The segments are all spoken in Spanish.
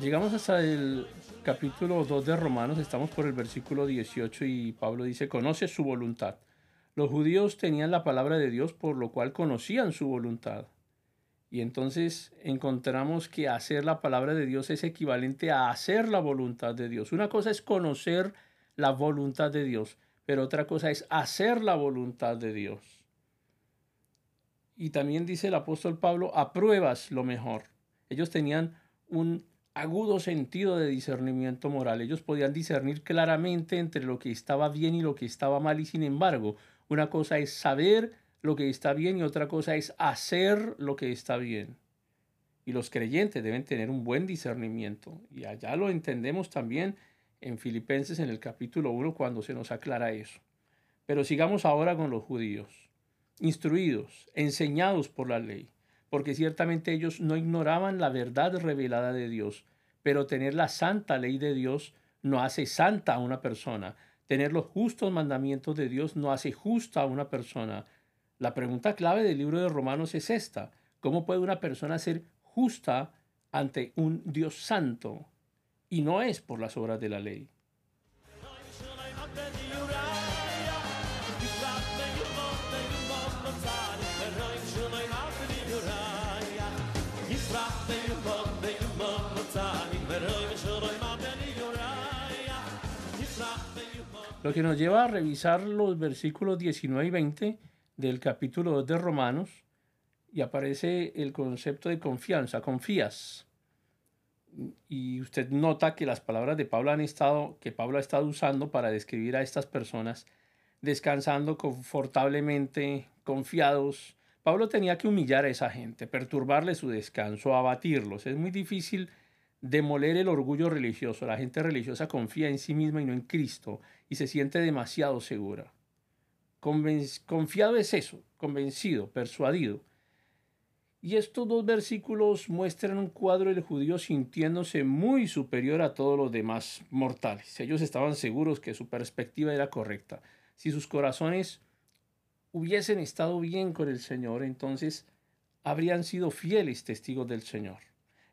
Llegamos hasta el capítulo 2 de Romanos, estamos por el versículo 18 y Pablo dice, conoce su voluntad. Los judíos tenían la palabra de Dios por lo cual conocían su voluntad. Y entonces encontramos que hacer la palabra de Dios es equivalente a hacer la voluntad de Dios. Una cosa es conocer la voluntad de Dios, pero otra cosa es hacer la voluntad de Dios. Y también dice el apóstol Pablo, apruebas lo mejor. Ellos tenían un agudo sentido de discernimiento moral. Ellos podían discernir claramente entre lo que estaba bien y lo que estaba mal y sin embargo, una cosa es saber lo que está bien y otra cosa es hacer lo que está bien. Y los creyentes deben tener un buen discernimiento. Y allá lo entendemos también en Filipenses en el capítulo 1 cuando se nos aclara eso. Pero sigamos ahora con los judíos, instruidos, enseñados por la ley porque ciertamente ellos no ignoraban la verdad revelada de Dios, pero tener la santa ley de Dios no hace santa a una persona. Tener los justos mandamientos de Dios no hace justa a una persona. La pregunta clave del libro de Romanos es esta. ¿Cómo puede una persona ser justa ante un Dios santo? Y no es por las obras de la ley. Lo que nos lleva a revisar los versículos 19 y 20 del capítulo 2 de Romanos y aparece el concepto de confianza, confías. Y usted nota que las palabras de Pablo han estado, que Pablo ha estado usando para describir a estas personas descansando confortablemente, confiados. Pablo tenía que humillar a esa gente, perturbarle su descanso, abatirlos. Es muy difícil demoler el orgullo religioso. La gente religiosa confía en sí misma y no en Cristo y se siente demasiado segura. confiado es eso, convencido, persuadido. Y estos dos versículos muestran un cuadro del judío sintiéndose muy superior a todos los demás mortales. Ellos estaban seguros que su perspectiva era correcta. Si sus corazones hubiesen estado bien con el Señor, entonces habrían sido fieles testigos del Señor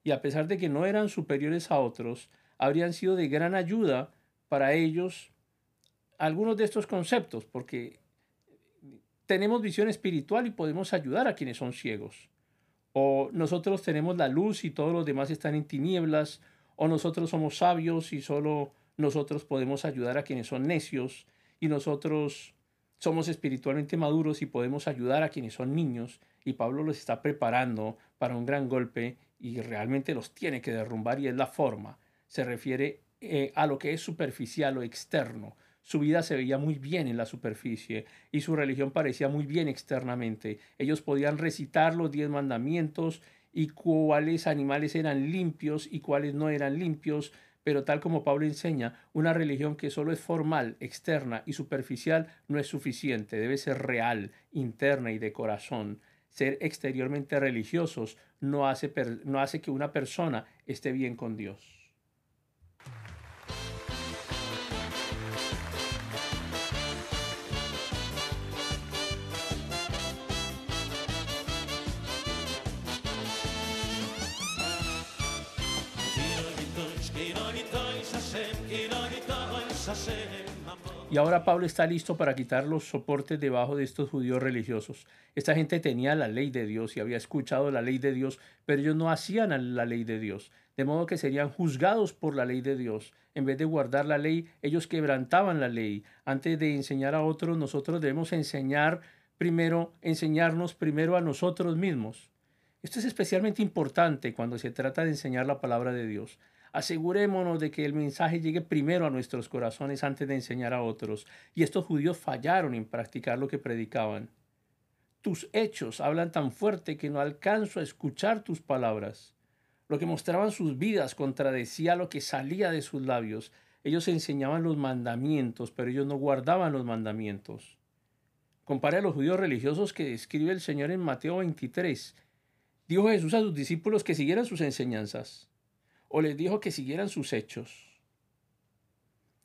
y a pesar de que no eran superiores a otros, habrían sido de gran ayuda para ellos algunos de estos conceptos, porque tenemos visión espiritual y podemos ayudar a quienes son ciegos. O nosotros tenemos la luz y todos los demás están en tinieblas, o nosotros somos sabios y solo nosotros podemos ayudar a quienes son necios, y nosotros somos espiritualmente maduros y podemos ayudar a quienes son niños, y Pablo los está preparando para un gran golpe y realmente los tiene que derrumbar y es la forma. Se refiere eh, a lo que es superficial o externo. Su vida se veía muy bien en la superficie y su religión parecía muy bien externamente. Ellos podían recitar los diez mandamientos y cuáles animales eran limpios y cuáles no eran limpios, pero tal como Pablo enseña, una religión que solo es formal, externa y superficial no es suficiente, debe ser real, interna y de corazón ser exteriormente religiosos no hace, no hace que una persona esté bien con Dios. Y ahora Pablo está listo para quitar los soportes debajo de estos judíos religiosos. Esta gente tenía la ley de Dios y había escuchado la ley de Dios, pero ellos no hacían la ley de Dios, de modo que serían juzgados por la ley de Dios. En vez de guardar la ley, ellos quebrantaban la ley. Antes de enseñar a otros, nosotros debemos enseñar primero, enseñarnos primero a nosotros mismos. Esto es especialmente importante cuando se trata de enseñar la palabra de Dios. Asegurémonos de que el mensaje llegue primero a nuestros corazones antes de enseñar a otros. Y estos judíos fallaron en practicar lo que predicaban. Tus hechos hablan tan fuerte que no alcanzo a escuchar tus palabras. Lo que mostraban sus vidas contradecía lo que salía de sus labios. Ellos enseñaban los mandamientos, pero ellos no guardaban los mandamientos. Compare a los judíos religiosos que describe el Señor en Mateo 23. Dijo Jesús a sus discípulos que siguieran sus enseñanzas o les dijo que siguieran sus hechos.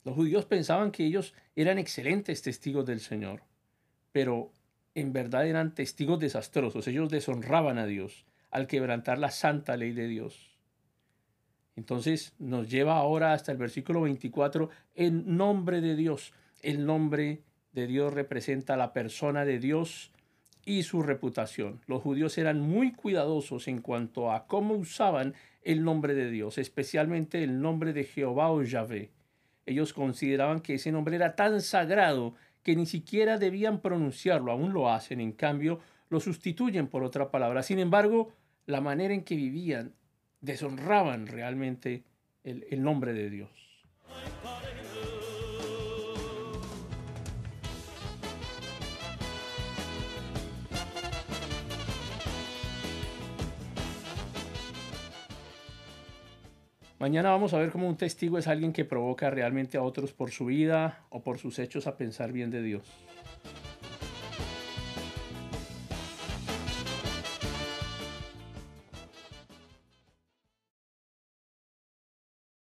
Los judíos pensaban que ellos eran excelentes testigos del Señor, pero en verdad eran testigos desastrosos. Ellos deshonraban a Dios al quebrantar la santa ley de Dios. Entonces nos lleva ahora hasta el versículo 24, en nombre de Dios. El nombre de Dios representa la persona de Dios y su reputación. Los judíos eran muy cuidadosos en cuanto a cómo usaban el nombre de Dios, especialmente el nombre de Jehová o Yahvé. Ellos consideraban que ese nombre era tan sagrado que ni siquiera debían pronunciarlo, aún lo hacen, en cambio lo sustituyen por otra palabra. Sin embargo, la manera en que vivían deshonraban realmente el, el nombre de Dios. Mañana vamos a ver cómo un testigo es alguien que provoca realmente a otros por su vida o por sus hechos a pensar bien de Dios.